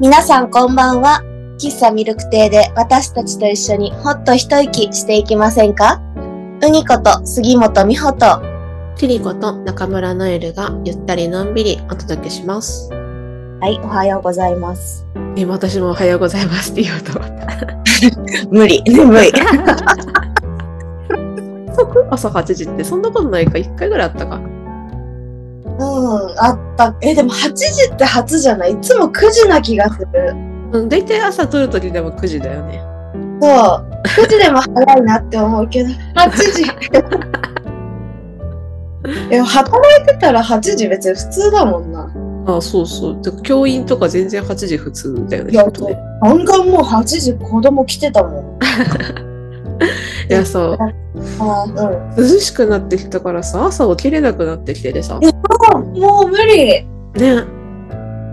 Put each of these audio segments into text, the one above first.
皆さんこんばんは。喫茶ミルク亭で私たちと一緒にほっと一息していきませんか？うにこと杉本美穂とキリコと中村ノエルがゆったりのんびりお届けします。はい、おはようございます。え、私もおはようございますって言おうと思った。無理、眠い。朝8時ってそんなことないか？1回ぐらいあったか。うん、あった。え、でも8時って初じゃない？いつも9時な気がする。うん、大体朝撮るときでも9時だよね。そう。9時でも早いなって思うけど、8時。でも働いてたら8時別に普通だもんな。あそうそう。教員とか全然8時普通だよね。いやねガンガンもう8時子供来てたもん。いやさ、あうん。涼しくなってきたからさ、朝起きれなくなってきてでさ。もう無理。ね。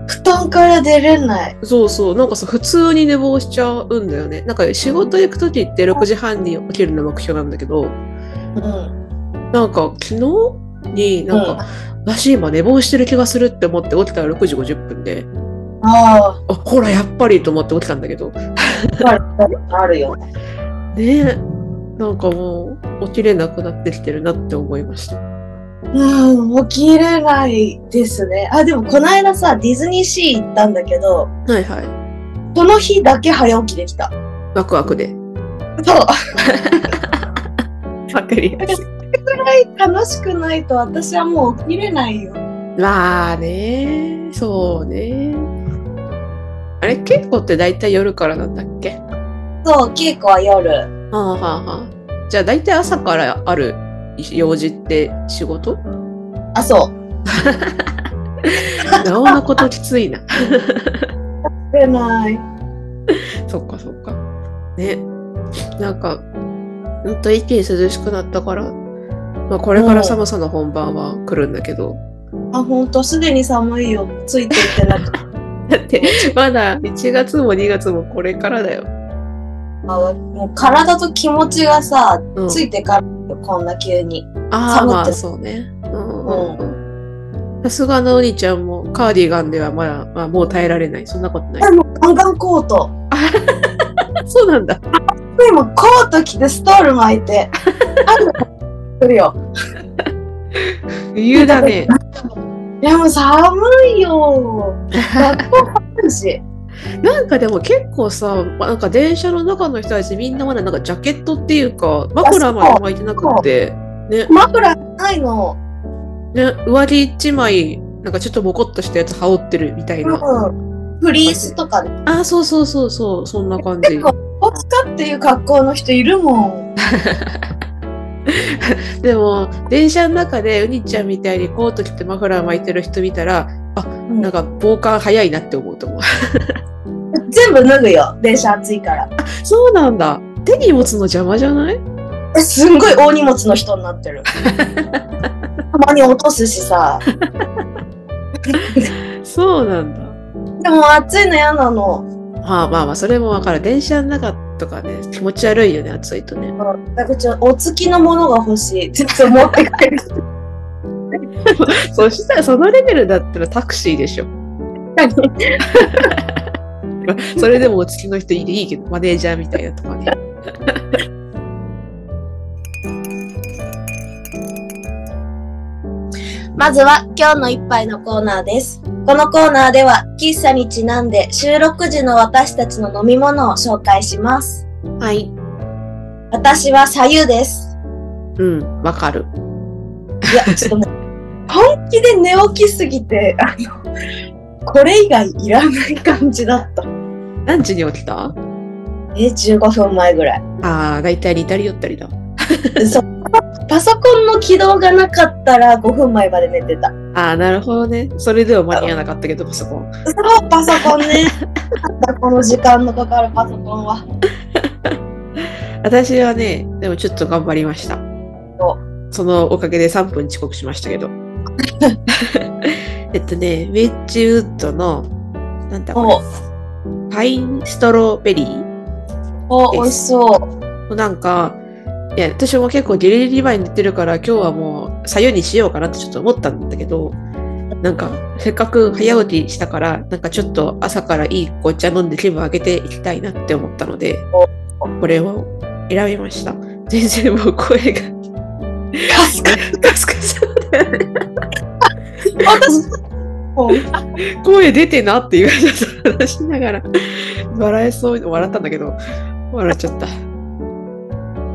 布団から出れない。そうそう。なんかさ、普通に寝坊しちゃうんだよね。なんか仕事行くときって6時半に起きるの目標なんだけど、うん。なんか昨日になんか、私今寝坊してる気がするって思って起きたら6時50分で、ああ、ほら、やっぱりと思って起きたんだけど、あ、あるよね。ねえ、なんかもう起きれなくなってきてるなって思いました。うん、起きれないですね。あ、でもこの間さ、ディズニーシー行ったんだけど、はいはい。その日だけ早起きできた。ワクワクで。そう。わかりやすい。くらい楽しくないと私はもう起きれないよ。まあね、そうね。あれ、稽古って大体夜からなんだっけ？そう、稽古は夜。はあはあはあ。じゃあ大体朝からある用事って仕事？あ、そう。なおのこときついな。起きれない。そっかそっか。ね。なんか、ほんと一気に涼しくなったから、まあこれから寒さの本番は来るんだけど、あ、ほんと、すでに寒いよ。ついていってなくて。だってまだ1月も2月もこれからだよ。あもう体と気持ちがさ、うん、ついてからよこんな急に。ああ、まあそうね。うんさすがのお兄ちゃんもカーディガンではまだ、まあ、もう耐えられない。そんなことない。あもうガンガンコート。そうなんだ。でもコート着てストール巻いて。あるよ。理由だね。いやもう寒いよ。学校寒いし。なんかでも結構さ、なんか電車の中の人たちみんなまだなんかジャケットっていうか、枕まで巻いてなくって、ね、枕ないの。ね、上着一枚、なんかちょっとボコっとしたやつ羽織ってるみたいな。うん。フリースとかね。あ、そうそうそうそう、そんな感じ結。構、おつかっていう格好の人いるもん。でも、電車の中でウニちゃんみたいにコート着てマフラー巻いてる人見たら、あ、なんか防寒早いなって思うと思う。全部脱ぐよ。電車暑いから。そうなんだ。手に持つの邪魔じゃない？えすんごい大荷物の人になってる。たまに落とすしさ。そうなんだ。でも暑いの嫌なの。まあまあまあ、それもわかる。電車の中とかね、気持ち悪いよね、暑いとね。だからちょお付きのものが欲しい。ちょっと持って帰る。そしたらそのレベルだったらタクシーでしょ。それでもお付きの人いていいけど、マネージャーみたいなとかね。まずは今日の一杯のコーナーです。このコーナーでは喫茶にちなんで収録時の私たちの飲み物を紹介します。はい。私は左右です。うん、わかる。いや、ちょっともう、本気で寝起きすぎて、あの、これ以外いらない感じだった。何時に起きた？え、15分前ぐらい。ああ、だいたい似たり寄ったりだ。そうパソコンの起動がなかったら5分前まで寝てた。ああ、なるほどね。それでは間に合わなかったけど、パソコン。そう、パソコンね。この時間のかかるパソコンは。私はね、でもちょっと頑張りましたお。そのおかげで3分遅刻しましたけど。えっとね、ウェッジウッドの、なんだこおれ、パインストロベリーお、美味しそう。なんか、いや、私も結構ギリギリ前に寝てるから、今日はもう、左右にしようかなってちょっと思ったんだけど、なんか、せっかく早起きしたから、なんかちょっと朝からいい紅茶飲んで気分上げていきたいなって思ったので、これを選びました。全然もう声がカスカガスガスだよね。私も声出てなって言われた話しながら、笑えそうに笑ったんだけど、笑っちゃった。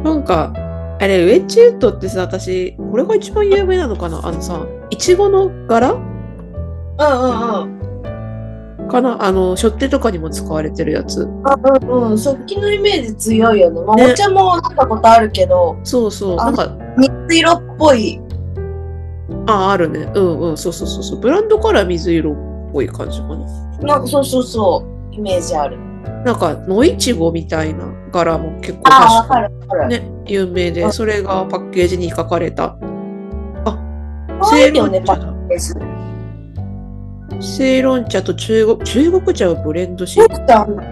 なんか、あれ、ウェッジウッドってさ、私、これが一番有名なのかな？あのさ、いちごの柄？うんうんうん。かな？あの、初手とかにも使われてるやつ。あうんうん、食器のイメージ強いよね。まあ、ねお茶も飲んだことあるけど、そうそう。あなんか、水色っぽい。あ、あるね。うんうん。そうそうそうそう。ブランドカラー水色っぽい感じかな。なんかそうそうそう、イメージある。なんか、野いちごみたいな柄も結構ああ、わ確かかるわかる。ね、有名で、それがパッケージに書かれた。可愛いよね、パ正論ッケージ。正論茶と中国、中国茶をブレンドし、よくてあんな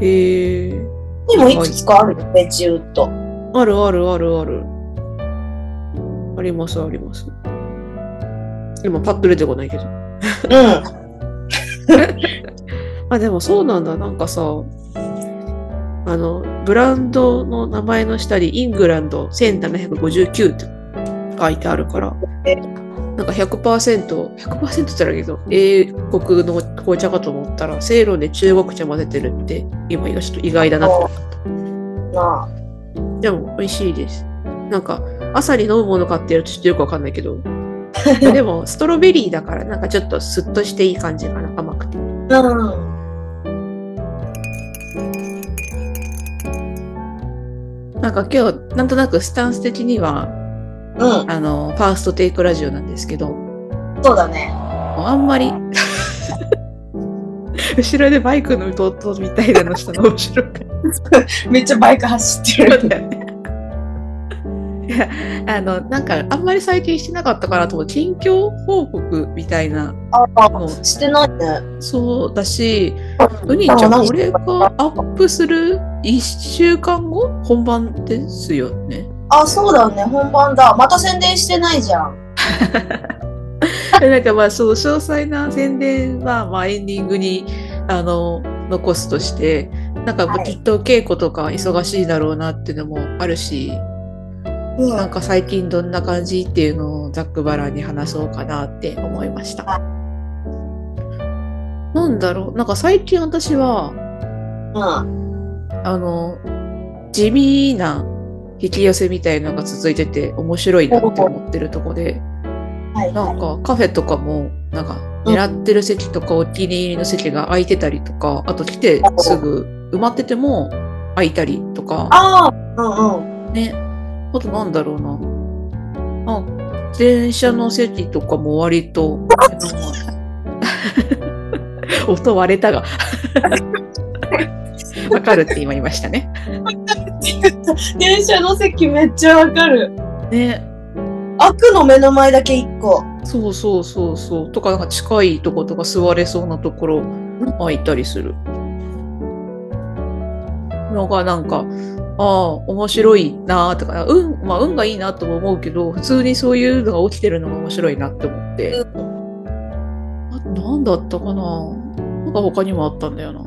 えー、にもいくつかあるよ、ベジウッド。あるあるあるある。ありますあります。今パッと出てこないけど。うん。あ、でもそうなんだ。なんかさ、あの、ブランドの名前の下にイングランド1759って書いてあるから、えなんか100%、100%って言ったらいいけど、英国の紅茶かと思ったら、セイロンで中国茶混ぜてるって、今ちょっと意外だなって思った。でも美味しいです。なんか、朝に飲むものかってやるとちょっとよくわかんないけど、でも、ストロベリーだから、なんかちょっとスッとしていい感じかな、甘くて。うん。なんか今日、なんとなくスタンス的には、うん。あの、ファーストテイクラジオなんですけど、そうだね。あんまり、後ろでバイクの弟みたいなのしたの面白く めっちゃバイク走ってる。んだよね。あの、なんか、あんまり最近してなかったかなと思う。近況報告みたいなあのあ、してないね。そうだし、ウニちゃん、これがアップする1週間後本番ですよね。あ、そうだね。本番だ。また宣伝してないじゃん。なんかまあ、そう、詳細な宣伝は、まあ、エンディングに、あの、残すとして、なんかはいきっと稽古とか忙しいだろうなっていうのもあるし、うんなんか最近どんな感じっていうのをざっくばらんに話そうかなって思いました。なんだろう、なんか最近私は、うん。あの、地味な引き寄せみたいなのが続いてて面白いなって思ってるとこで、はい。なんかカフェとかも、なんか狙ってる席とかお気に入りの席が空いてたりとか、あと来てすぐ埋まってても空いたりとか、うん。ね。あとなんだろうな。あ、電車の席とかも割と、音割れたが。わかるって今言いましたね。電車の席めっちゃわかる。ね。悪の目の前だけ一個。そうそうそうそう。とか、なんか近いとことか座れそうなところ空いたりする。のがなんか、ああ、面白いなとか、運、まあ運がいいなとも思うけど、普通にそういうのが起きてるのが面白いなって思って。あと何だったかななんか他にもあったんだよな。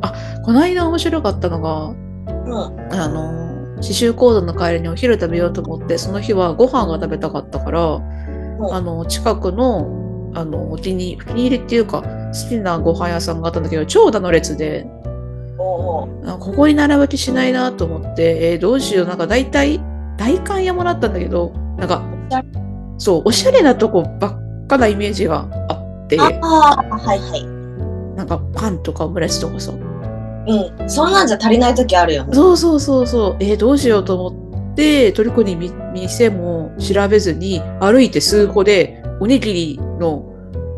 あ、この間面白かったのが、うん。あの、刺繍講座の帰りにお昼食べようと思って、その日はご飯が食べたかったから、うんあの、近くの、あの、お気に、お気に入りっていうか、好きなご飯屋さんがあったんだけど、長蛇の列で、ここに並ぶ気しないなと思って、えーどうしよう、なんか大体、大観山だったんだけど、なんかそう、おしゃれなとこばっかなイメージがあって、ああ、はいはい。なんかパンとかオムレツとかさ、うん。そんなんじゃ足りない時あるよね。そうそうそうそう。えーどうしようと思って、トルコにみ店も調べずに、歩いて数歩で、おにぎりの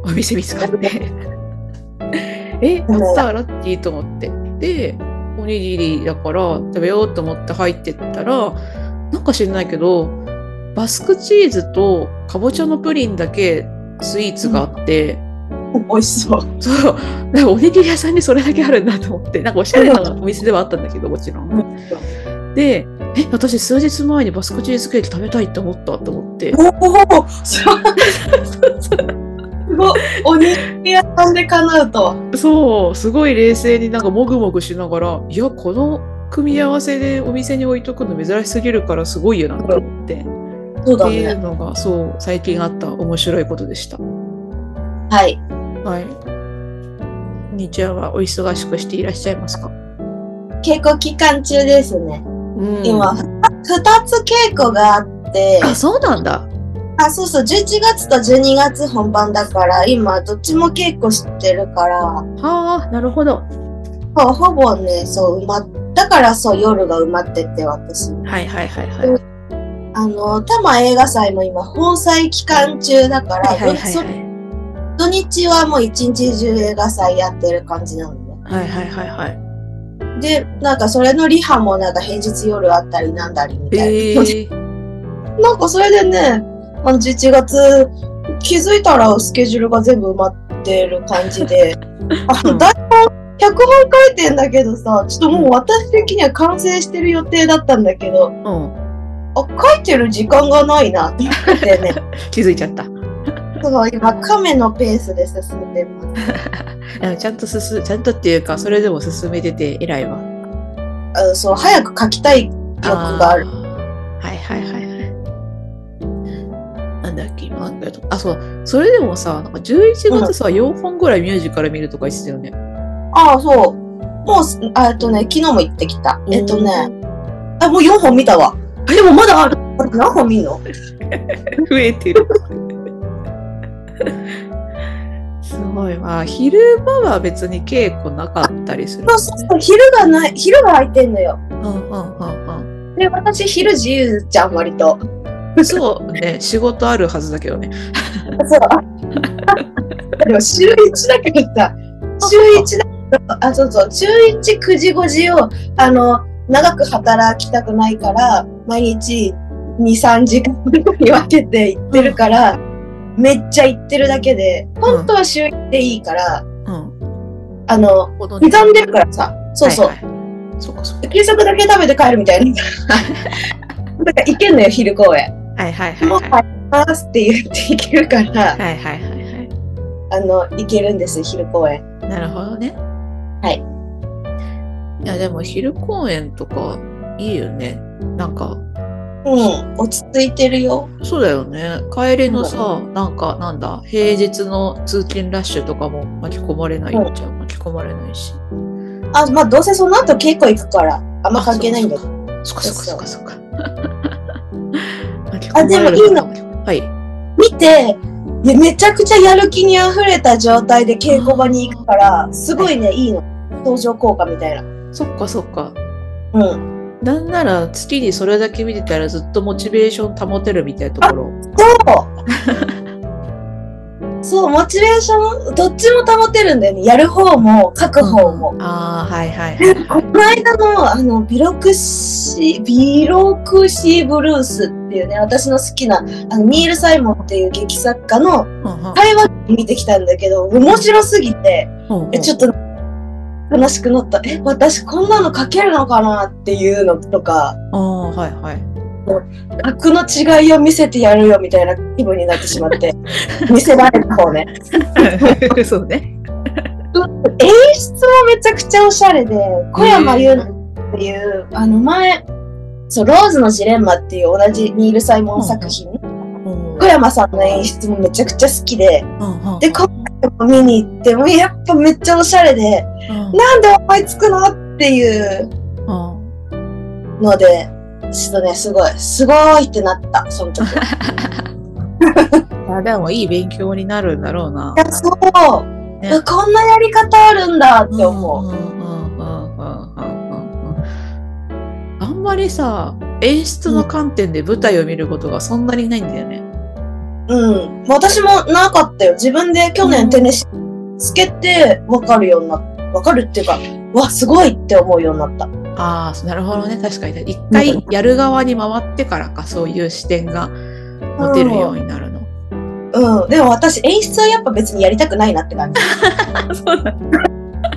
お店見つかって、え、やったら？ラッキーと思って。で、おにぎりだから食べようと思って入ってったら、なんか知らないけど、バスクチーズとかぼちゃのプリンだけスイーツがあって、美味しそう。そう、なんかおにぎり屋さんにそれだけあるんだと思って、なんかおしゃれなお店ではあったんだけど、もちろん。で、え、私数日前にバスクチーズケーキ食べたいって思ったと思って、おお、そう。なんで叶うとは。そう、すごい冷静になんかもぐもぐしながら、いや、この組み合わせでお店に置いとくの珍しすぎるからすごいよなと思って。そうだっていうね。のが、そう、最近あった面白いことでした。はい。はい。日夜はお忙しくしていらっしゃいますか？稽古期間中ですね。うん今、二つ稽古があって、あ、そうなんだ。あ、そうそう、11月と12月本番だから、今、どっちも稽古してるから、はあ、なるほど。ほほぼね、そう、埋まっだからそう、夜が埋まってて、私。はいはいはいはい。あの、多摩映画祭も今、本祭期間中だから、はいはいはいそ土日はもう一日中映画祭やってる感じなのね。はいはいはいはい。で、なんかそれのリハもなんか平日夜あったりなんだりみたいな。えー、なんかそれでね、あの11月気づいたらスケジュールが全部埋まってる感じで、あうんの台本脚本書いてんだけどさ、ちょっともう私的には完成してる予定だったんだけど、うん。あ、書いてる時間がないなって思ってね、気づいちゃった。そう今亀のペースで進んでます。ちゃんと進ちゃんとっていうか、それでも進めてて偉いわ。あそう、早く書きたい欲がある。はいはいはい。なんだっけ、今なんだよあ、そう、それでもさ、なんか11月さ、4本ぐらいミュージカル見るとか言ってたよね。ああ、そう。もうえっとね、昨日も行ってきた。えっとね、あ、もう4本見たわ。でもまだある。何本見んの？増えてる。すごいわ。昼間は別に稽古なかったりする、そうそうそう、昼がない、昼が空いてんのよ。うんうんうんで、私、昼自由じゃん、割と。うん。そうね、仕事あるはずだけどね。そう。でも、週1だけどさ、週1だけど、あ、そうそう、週1、9時、5時を、あの、長く働きたくないから、毎日2、3時間に分けて行ってるから、めっちゃ行ってるだけで、本当は週1でいいから、うん。あの、刻んでるからさ、そうそう、はいはいそうかそうか。給食だけ食べて帰るみたいな。だから行けんのよ、昼公演。はいはいはいもうはい。帰りますって言って行けるから、はいはいはいはい。あの、行けるんです、昼公演。なるほどね。はい。いやでも昼公演とかいいよね。なんか、うん、落ち着いてるよ。そうだよね。帰りのさ、なんかなんだ、平日の通勤ラッシュとかも巻き込まれないんじゃん。巻き込まれないし。あ、まあ、どうせその後稽古行くから、あんま関係ないんだけど。そっかそっかそっかそっか。巻きあでもいいのはい。見て、いやめちゃくちゃやる気に溢れた状態で稽古場に行くから、すごいね、いいの。登場効果みたいな。そっかそっか。うん。なんなら月にそれだけ見てたらずっとモチベーション保てるみたいなところ。そう。そう、モチベーション、どっちも保てるんだよね。やる方も、書く方も。ああ、はいはいはいはこの間の、あの、ビロクシ、ビロクシブルースっていうね、私の好きな、あの、ニール・サイモンっていう劇作家の会話見てきたんだけど、面白すぎて、うんちょっと、悲しくなった。え、私こんなの書けるのかなっていうのとか、ああ、はいはい。格の違いを見せてやるよみたいな気分になってしまって、見せられた方ね。そうね。演出もめちゃくちゃおしゃれで、小山優奈っていう、あの前、そう、ローズのジレンマっていう同じニール・サイモン作品、うん小山さんの演出もめちゃくちゃ好きで、うんうん。で、今回も見に行って、もうやっぱめっちゃおしゃれで、うん。なんで思いつくのっていううん。ので、ちょっとね、すごい、すごいってなった、その時。いでもいい勉強になるんだろうな。や、そう、ねこんなやり方あるんだって思う。あんまりさ、演出の観点で舞台を見ることがそんなにないんだよね。うん。私もなかったよ。自分で去年テネシつけて分かるようになった。分かるっていうか、わ、すごいって思うようになった。ああ、なるほどね。確かに。一回やる側に回ってからか、そういう視点が持てるようになるの。うん。でも私演出はやっぱ別にやりたくないなって感じ。そうだ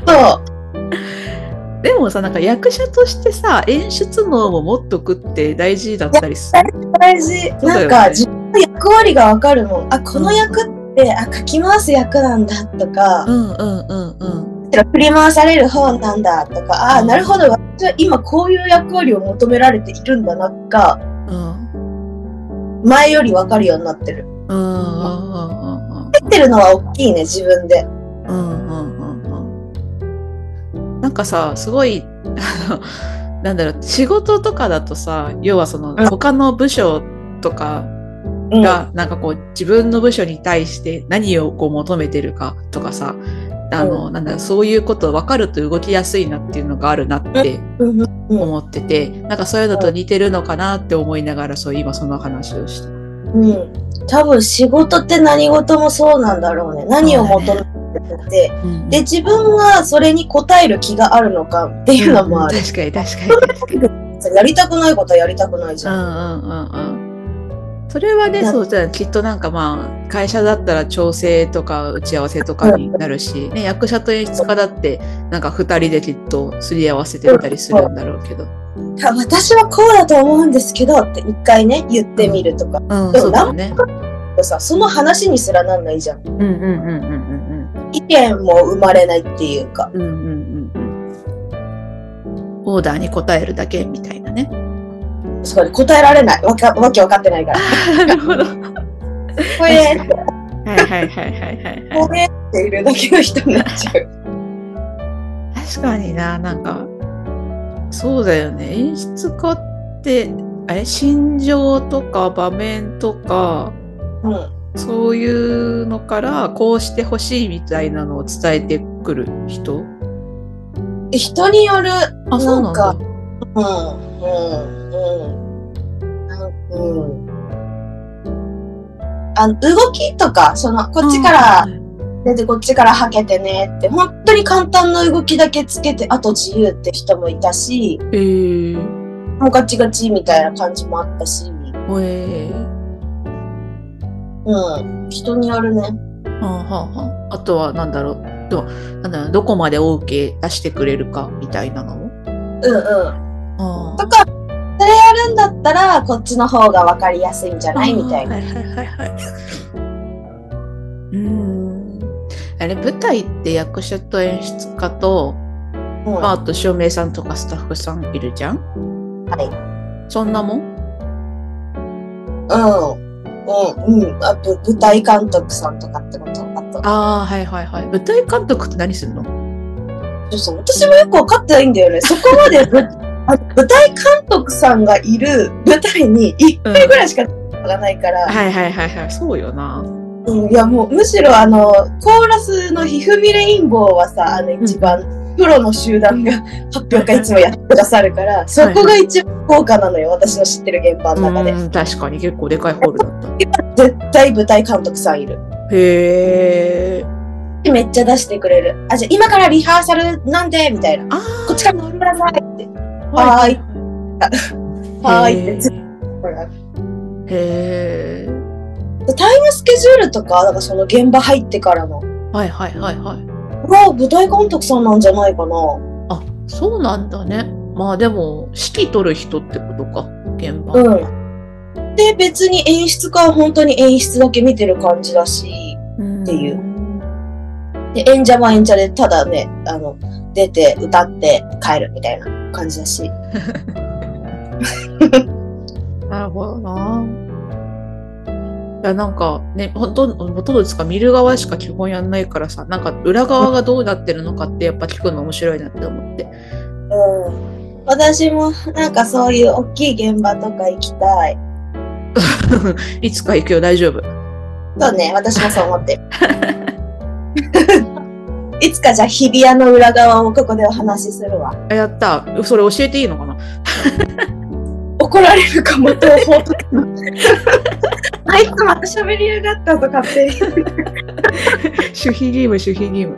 そう。でもさ、なんか役者としてさ、演出能も持っとくって大事だったりする。大事。なんか自分の役割が分かるもん。あ、この役っで、あ、かき回す役なんだとかう、んうんうんうん。振り回される方なんだとか、あ、なるほど、私は今こういう役割を求められているんだなが、うん。前より分かるようになってる。うんうんうんうん入ってるのは大きいね、自分で。うんうんうんうん。なんかさ、すごい、なんだろう、仕事とかだとさ、要はそのうん他の部署とかうん。が、なんかこう自分の部署に対して何をこう求めてるかとかさ、あの、なんだそういうこと分かると動きやすいなっていうのがあるなってうんうんうん思ってて、なんかそういうのと似てるのかなって思いながら、そう今その話をして。うん。多分仕事って何事もそうなんだろうね。何を求めてて、で、自分がそれに応える気があるのかっていうのもある。確かに確かに。やりたくないことはやりたくないじゃん。うんうんうんうん。それはね、なそうじゃあきっとなんかまあ、会社だったら調整とか打ち合わせとかになるし、ね、役者と演出家だって、なんか二人できっとすり合わせてみたりするんだろうけど。あ私はこうだと思うんですけどって一回ね、言ってみるとか。うん、でもそうだね。さ、その話にすらなんないじゃん。うんうんうんうん意見も生まれないっていうか。うんうん。うんうんうんうん。オーダーに応えるだけみたいなね。そこで答えられない。わか、わけわかってないから。なるほど。はこれ、いはいはいはいはいはい。これっているだけの人になっちゃう。確かにな、なんか、そうだよね。演出家って、あれ、心情とか場面とか、うん。そういうのから、こうしてほしいみたいなのを伝えてくる人？人による、あ、そうなんだ。うん、うん、うん。なんうん。あの、動きとか、その、こっちから出てこっちからはけてねって、本当に簡単な動きだけつけて、あと自由って人もいたし、えー、もうガチガチみたいな感じもあったし、えー、うん。人によるね。はあ、はあはあ、あとは、なんだろう。どなんだろうどこまで OK 出してくれるかみたいなのも。うんうん。あとか、それやるんだったら、こっちの方がわかりやすいんじゃない？みたいな。はいはいはいはい。うーん。あれ、舞台って役者と演出家と、うんまあ、あと照明さんとかスタッフさんいるじゃん？はい。そんなもん？うん。うん、うん。あと、舞台監督さんとかってことあと。ああ、はいはいはい。舞台監督って何するの？そうそう。私もよくわかってないんだよね。そこまでぶあ舞台監督さんがいる舞台に1回ぐらいしかがないから、はいはいはいはい。そうよな。うん、いやもうむしろあの、コーラスのひふみレインボーはさ、あの一番、プロの集団が発表会いつもやってくださるから、そこが一番豪華なのよ、私の知ってる現場うの中で。ん、確かに結構でかいホールだった。絶対舞台監督さんいる。へえ。めっちゃ出してくれる。あ、じゃあ今からリハーサルなんでみたいな。あこっちから来てくださいって。あ、はーいい。はーいってへえ。タイムスケジュールとか、なんかその現場入ってからの。はいはいはいはい。は舞台監督さんなんじゃないかな。あ、そうなんだね。まあでも、指揮取る人ってことか、現場。うん。で、別に演出家は本当に演出だけ見てる感じだし、うんっていうで、演者は演者でただね、あの、出て歌って帰るみたいな感じだし。なるほどな。いや、なんかね、ほとんど、ほとんどですか、見る側しか基本やんないからさ、なんか裏側がどうなってるのかってやっぱ聞くの面白いなって思って。うん。私もなんかそういう大きい現場とか行きたい。いつか行くよ、大丈夫。そうね、私もそう思ってる。いつかじゃあ日比谷の裏側をここでお話しするわ。あやった。それ教えていいのかな？怒られるかも、東宝とか。あいつまた喋りやがったと勝手に。守秘義務、守秘義務。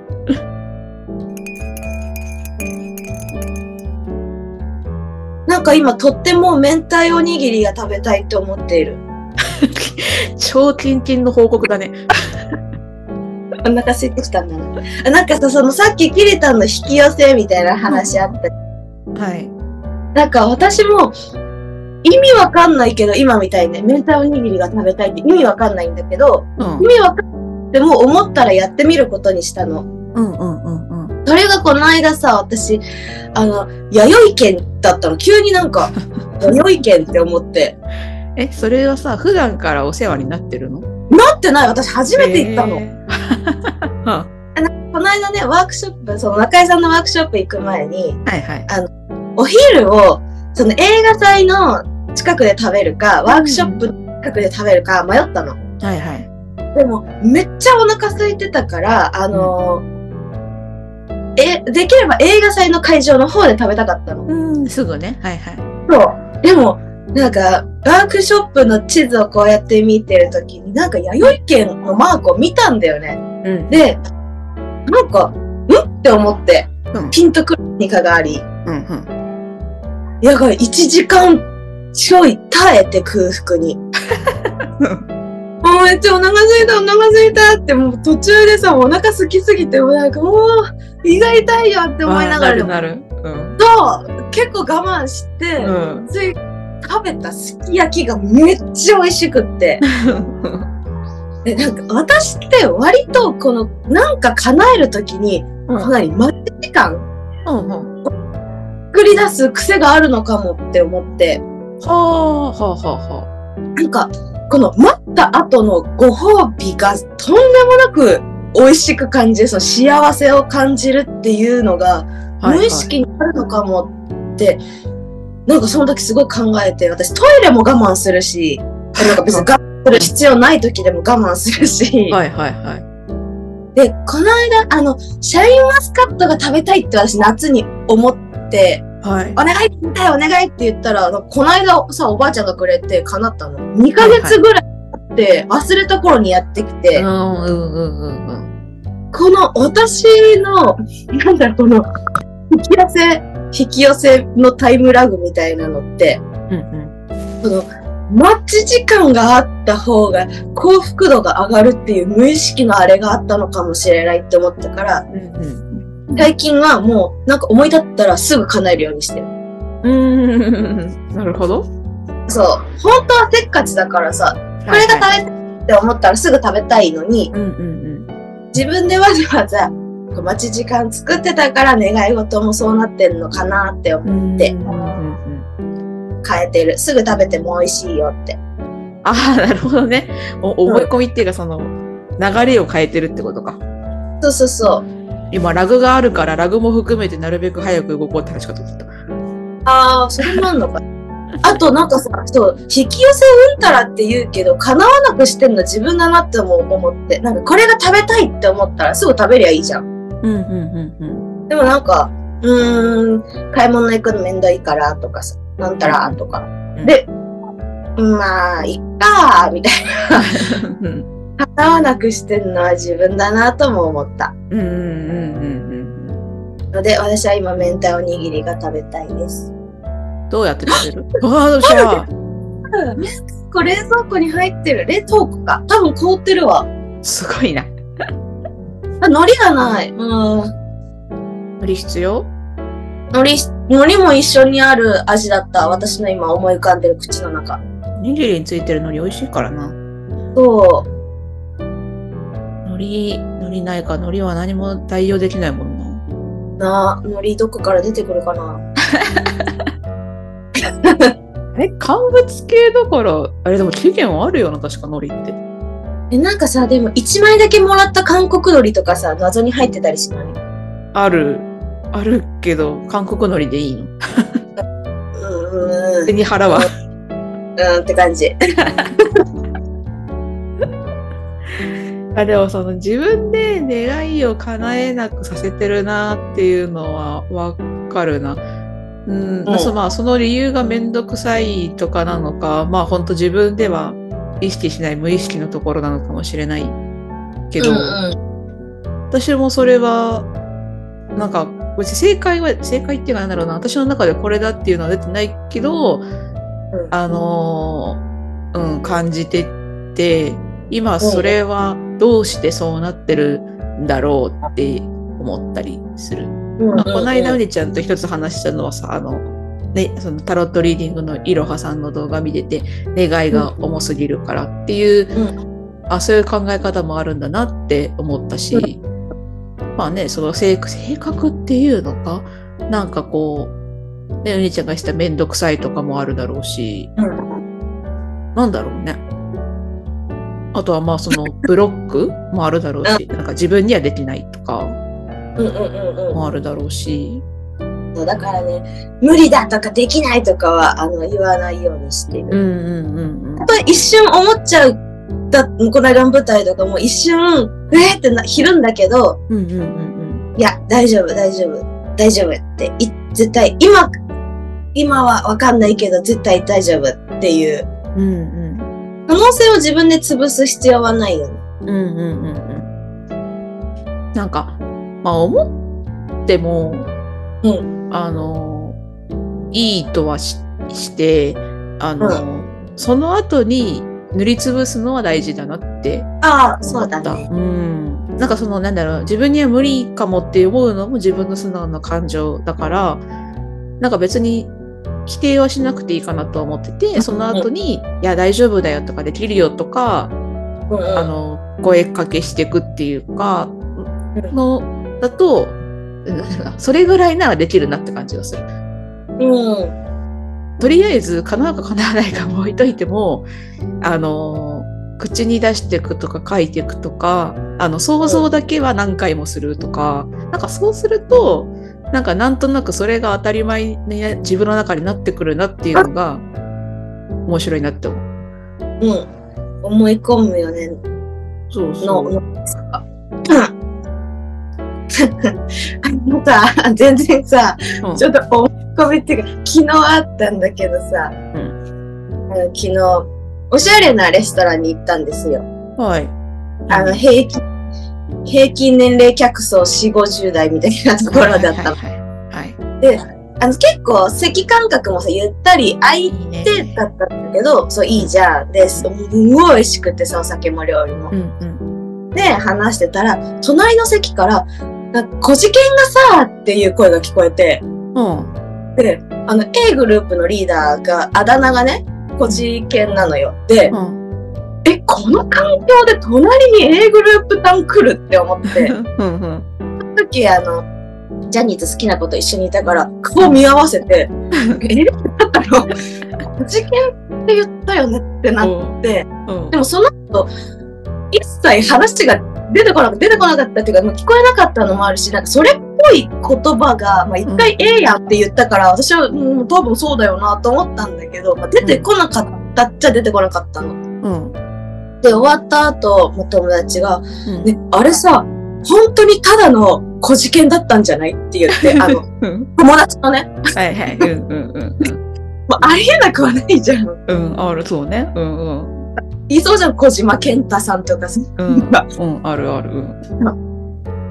なんか今とっても明太おにぎりが食べたいと思っている。超キンキンの報告だね。お腹空いてきたんだな。あなんかさ、そのさっきキリタンの引き寄せみたいな話あった。はい。なんか私も意味わかんないけど、今みたいにね、明太おにぎりが食べたいって意味わかんないんだけど、うん意。味わかんないでも思ったらやってみることにしたの。うんうんうんうん。それがこの間さ、私、あの、弥生県だったの。急になんか、弥生県って思って。え、それはさ、普段からお世話になってるの？なってない私初めて行ったの。へーはこの間ね、ワークショップ、その中井さんのワークショップ行く前に、いはい。お昼を、その映画祭の近くで食べるか、ワークショップの近くで食べるか迷ったの。はいはい。でも、めっちゃお腹空いてたから、あのーえ、できれば映画祭の会場の方で食べたかったの。うん、すぐね。はいはい。そう。でも、なんか、ワークショップの地図をこうやって見てるときに、なんか弥生県のマークを見たんだよね。うん。で、なんか、ん？って思って、うんピンとくる何かがあり、うんうん。いやが1時間ちょい耐えて空腹に。もうめっちゃお腹すいた、お腹すいたって、もう途中でさ、お腹空きすぎて、もうなんかもう、胃が痛いよって思いながらなる。うん。そう結構我慢して、うん。つい食べたすき焼きがめっちゃ美味しくって。で、なんか私って割とこの、なんか叶えるときに、うんかなり待ち時間うんうん。作り出す癖があるのかもって思って、はあ、はあ、はあ、はなんか、この待った後のご褒美がとんでもなく美味しく感じる、その幸せを感じるっていうのがあ。無意識にあるのかもって、なんかその時すごい考えて、私トイレも我慢するし、なんか別に我慢する必要ない時でも我慢するし、はいはいはい。で、この間、あの、シャインマスカットが食べたいって私夏に思って、はい。お願い食べたいお願いって言ったら、この間さ、おばあちゃんがくれて叶ったの。2ヶ月ぐらい経って忘れた頃にやってきて、うんうんうんうんうん。この私の、なんだろう、この、引き寄せ、引き寄せのタイムラグみたいなのって、うんうん。この、待ち時間があった方が幸福度が上がるっていう無意識のあれがあったのかもしれないって思ったから、うん最近はもうなんか思い立ったらすぐ叶えるようにしてる。うん。うん。なるほど。そう。本当はせっかちだからさ、これが食べたいって思ったらすぐ食べたいのに、うんうん自分でわざわざこう待ち時間作ってたから願い事もそうなってんのかなって思うん。ってうんうんうん変えてる。すぐ食べても美味しいよって。ああ、なるほどね。お思い込みっていうか、その、流れを変えてるってことか。そうそうそう。今、ラグがあるから、ラグも含めてなるべく早く動こうって話かと思った。ああ、それもあんのか。あとなんかさ、そう、引き寄せうんたらって言うけど、叶わなくしてんの自分だなっても思って、なんかこれが食べたいって思ったらすぐ食べりゃいいじゃん。うんうんうんうん。でもなんか、うーん、買い物行くのめんどいからとかさ、なんたらとか。うんで、まあ、いっかーみたいうんな。叶わなくしてんのは自分だなとも思った。うんうんうんうんので、私は今、明太おにぎりが食べたいです。うん。どうやって食べる？ああ、じゃあ、これ冷蔵庫に入ってる。冷凍庫か。多分凍ってるわ。すごいな。あ、海苔がない。うん。無理必要？海苔、海苔も一緒にある味だった。私の今思い浮かんでる口の中。おにぎりについてるのに美味しいからな。そう。海苔、海苔ないか、海苔は何も代用できないもんな。なあ、海苔どこから出てくるかな。え、乾物系だから、あれでも期限はあるよな、確か海苔って。え、なんかさ、でも1枚だけもらった韓国海苔とかさ、謎に入ってたりしない？ある、あるけど、韓国海苔でいいの？うん、うん、背に腹は。うんって感じ。あでもその自分で願いを叶えなくさせてるなっていうのはわかるな。うん、うんそまあその理由がめんどくさいとかなのか、まあ本当自分では意識しない無意識のところなのかもしれないけど、うんうん私もそれはなんか別に正解は正解っていうかなんだろうな。私の中でこれだっていうのは出てないけど、あのーうん感じてて今それはどうしてそうなってるんだろうって思ったりする。うん。まあ、この間うりちゃんと一つ話したのはさあの、ね、そのタロットリーディングのいろはさんの動画見てて願いが重すぎるからっていうあそういう考え方もあるんだなって思ったし、まあねその性性格っていうのかなんかこう、ね、お兄ちゃんがした面倒くさいとかもあるだろうし、うん。なんだろうね。あとはまあその ブロックもあるだろうし、なんか自分にはできないとかうんうんうんうん。もあるだろうし、だからね、無理だとかできないとかはあの言わないようにしてる。うんうんうんうんやっ。ぱり一瞬思っちゃう。だこの間の舞台とかも一瞬、えーってな、ひるんだけど、うんうんうんうんいや、大丈夫、大丈夫、大丈夫って、い絶対、今、今はわかんないけど、絶対大丈夫っていう、うん。うん。可能性を自分で潰す必要はないよね。うんうんうんうん。なんか、まあ思っても、うんあの、いいとはしして、あの、その後に塗りつぶすのは大事だなってああ、そ思った。うだね。うん。なんかその、なんだろう、自分には無理かもって思うのも自分の素直な感情だから、なんか別に否定はしなくていいかなとは思ってて、その後に、いや、大丈夫だよとか、できるよとか、あの、声かけしていくっていうか、の、だと、う んそれぐらいならできるなって感じがする。うん。とりあえず、叶うか叶わないかも置いといても、あの、口に出していくとか書いていくとか、あの、想像だけは何回もするとか、なんかそうすると、なんかなんとなくそれが当たり前に自分の中になってくるなっていうのが面白いなって思う。うん。思い込むよね。そうの、そう。の、あの さ、全然さ、うんちょっと思い込みっていうか、昨日あったんだけどさ、うんあの昨日、おしゃれなレストランに行ったんですよ。はい。あの、平均、平均年齢客層4、50代みたいなところだったの。はいはいはい。で、あの、結構席間隔もさ、ゆったり空い。てだったんだけど、そう、いいじゃん。で、すんごい美味しくてさ、お酒も料理もう。んうん。で、話してたら、隣の席から、なんか、こじけんがさ、っていう声が聞こえて、うん。で、あの、A グループのリーダーが、あだ名がね、こじけんなのよ。で、うん。え、この環境で隣に A グループ団来るって思って、うんうん。その時、あの、ジャニーズ好きな子と一緒にいたから、顔見合わせて、え、だったのこじけんって言ったよねってなって、うんでもその後、一切話が出てこなかった、出てこなかったっていうか、まあ聞こえなかったのもあるし、なんかそれっぽい言葉が、まあ一回ええやんって言ったから、私は、うん、多分そうだよなと思ったんだけど、まあ、出てこなかったっちゃ出てこなかったの。うん。で、終わった後、もう友達が、うんね、あれさ、本当にただの小事件だったんじゃないって言って、あの、うん友達のね、はいはい。うんうんうん まあ、ありえなくはないじゃん。うん。うん、ある、そうね。うんうん。いそうじゃん、小島健太さんとかさ。うん、うん、あるある。うん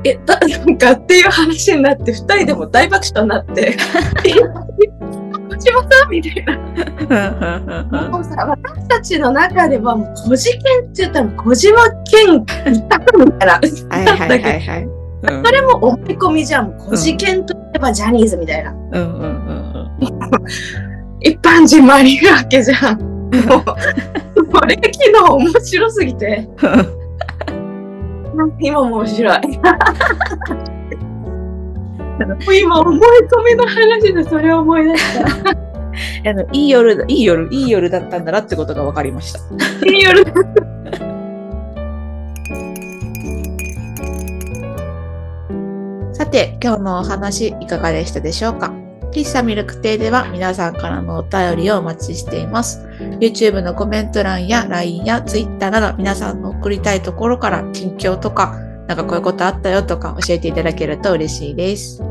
え、だ、なんかっていう話になって、二人でも大爆笑になって、え、小島さんみたいな。もうさ、私たちの中ではもう、小事件って言ったら、小島健一択みたいな。はいはいはいはい。うんそれも思い込みじゃん。小事件といえばジャニーズみたいな。一般人もありるわけじゃん。もう、それ昨日面白すぎて、今も面白い。今思い込みの話でそれを思い出した。あのいい夜だ、いい夜、いい夜だったんだなってことが分かりました。によるさて、今日のお話いかがでしたでしょうか？喫茶ミルクテでは皆さんからのお便りをお待ちしています。YouTube のコメント欄や LINE や Twitter など皆さんの送りたいところから近況とか、なんかこういうことあったよとか教えていただけると嬉しいです。は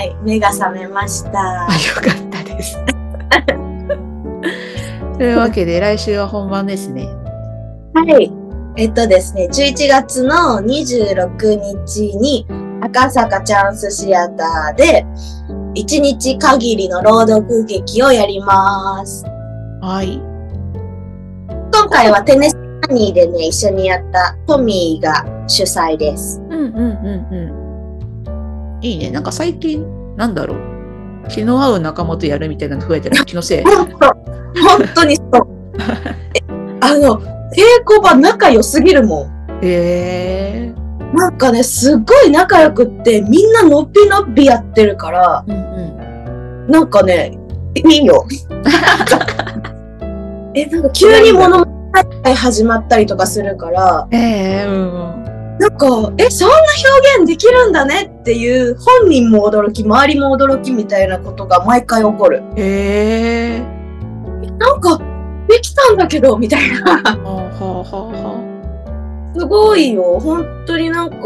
ーい。目が覚めましたあ、。よかったです。というわけで来週は本番ですね。はい。えっとですね、11月の26日に赤坂チャンスシアターで1日限りの朗読劇をやります。はい。今回はテネスハニーでね、一緒にやったトミーが主催です。うんうんうんうん。いいね。なんか最近、なんだろう。気の合う仲間とやるみたいなの増えてる。気のせい。本当、にそう。えあの、稽古場仲良すぎるもん。へえ。なんかね、すっごい仲良くって、みんなのっぴのっぴやってるから、うんうん。なんかね、いいよ。え、なんか急に物語が始まったりとかするから、ええうんうん。なんか、え、そんな表現できるんだねっていう、本人も驚き、周りも驚きみたいなことが毎回起こる。へえ。なんか、できたんだけど、みたいな。はあはあはあはすごいよ。本当になんか、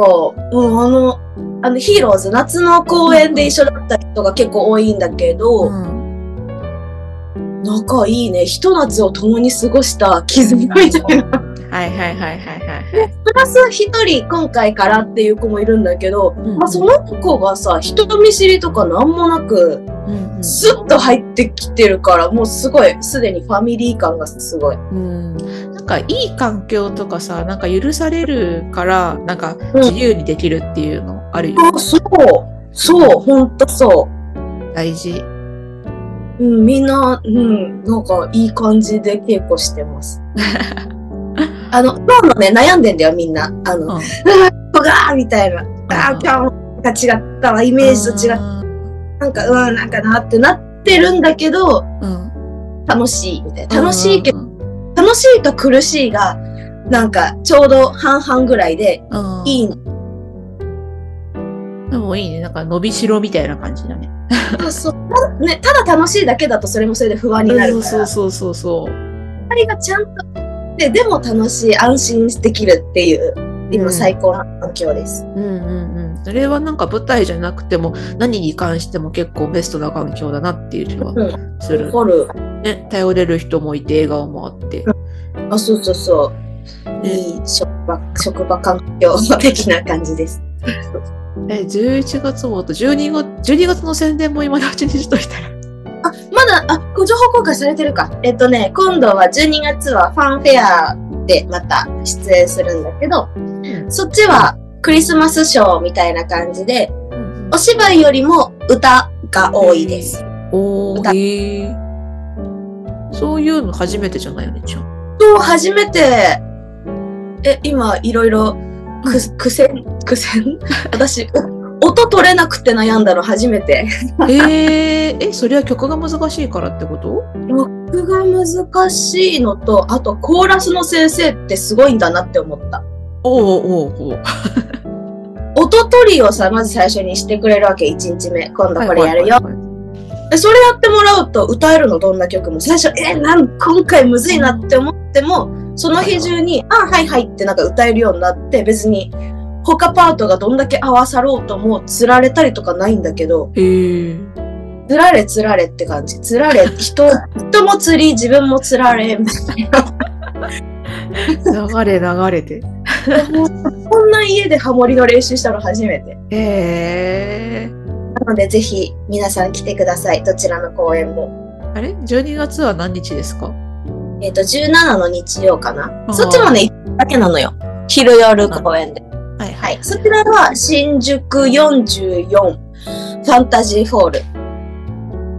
うん、あの、あの、ヒーローズ、夏の公演で一緒だった人が結構多いんだけあ。ど、うん。仲いいね。ひと夏を共に過ごした絆みたいな。はいはいはいはいはいはい。プラス一人今回からっていう子もいるんだけど、うんまあ、その子がさ、人見知りとかなんもなく、スッと入ってきてるから、もうすごい、すでにファミリー感がすごい。うんかいい環境とかさなんか許されるからなんかうん自由にできるっていうのあるよ、あそう、そう、ほんとそ大事う。うん、みんな、うん、なんかいい感じで稽古してます。あの、今日のね、悩んでんだよ、みんな。あの、うん うわみたいな。あー、今日もなんか違ったわ、イメージと違った。なんか、うん、なんかなってなってるんだけど、うん楽しいみたいな。楽しいけど、うん楽しいと苦しいが、なんかちょうど半々ぐらいで、うん。いいの。でもいいね。なんか伸びしろみたいな感じだね。そうそう。ね、ただ楽しいだけだとそれもそれで不安になるから、そうそうそうそう二人がちゃんと、で、でも楽しい、安心できるっていう、今最高な環境です。うんうんうん。それはなんか舞台じゃなくても何に関しても結構ベストな環境だなっていう気はうん。する、わかる。ね頼れる人もいて笑顔もあって、あ、そうそうそう。ねいい職場、職場環境的な感じです。え11月もと12月12月の宣伝も今のうちにしといたらあ、まだ、あ、ご情報公開されてるか。えっとね、今度は12月はファンフェアでまた出演するんだけど、そっちはクリスマスショーみたいな感じで、お芝居よりも歌が多いです。お歌ーそういうの初めてじゃないよねちゃんと、初めて、え、今、いろいろ、く、苦戦？苦戦？私、お音取れなくて悩んだの初めて。へええそれは曲が難しいからってこと？曲が難しいのと、あと、コーラスの先生ってすごいんだなって思った。おうおうおう 音取りをさ、まず最初にしてくれるわけ、1日目。今度これやるよ。はいはいはいでそれやってもらうと歌えるのどんな曲も最初えなん今回むずいなって思ってもその日中にあはいはいってなんか歌えるようになって別に他パートがどんだけ合わさろうともつられたりとかないんだけどへえ。つられつられって感じ。つられ 人人も釣り自分もつられみたい流れ流れて。な こんな家でハモリの練習したの初めて。へえ。なのでぜひ皆さん来てください。どちらの公演も。あれ？12月は何日ですか？えっ、と17の日曜かな。そっちもねだけなのよ。昼夜公演で。はいはい。そちらは新宿44ファンタジーホール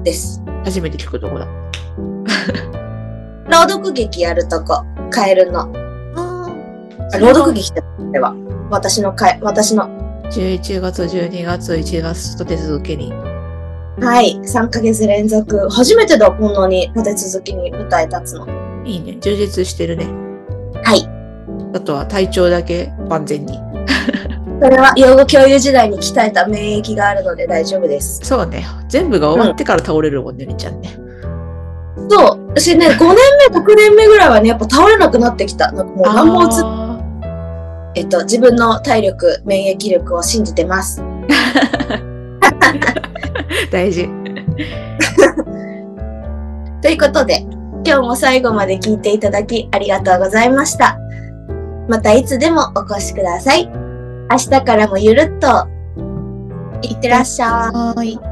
です。初めて聞くとこだ。朗読劇やるとこ、カエルの。朗読劇では、私のかえ、私の、11月12月1月と手続けに。はい、3ヶ月連続。初めてだ、こんなに立て続きに舞台立つの。いいね充実してるねはい。あとは体調だけ万全にそれは養護教諭時代に鍛えた免疫があるので大丈夫です。そうね全部が終わってから倒れるもんねみちゃんねそう。私ね、5年目、6年目ぐらいはね、やっぱ倒れなくなってきた。なんかもう何も映っあえっと、自分の体力、免疫力を信じてます。ー 大事 ということで、今日も最後まで聞いていただきありがとうございました。またいつでもお越しください。明日からもゆるっと、いってらっしゃい。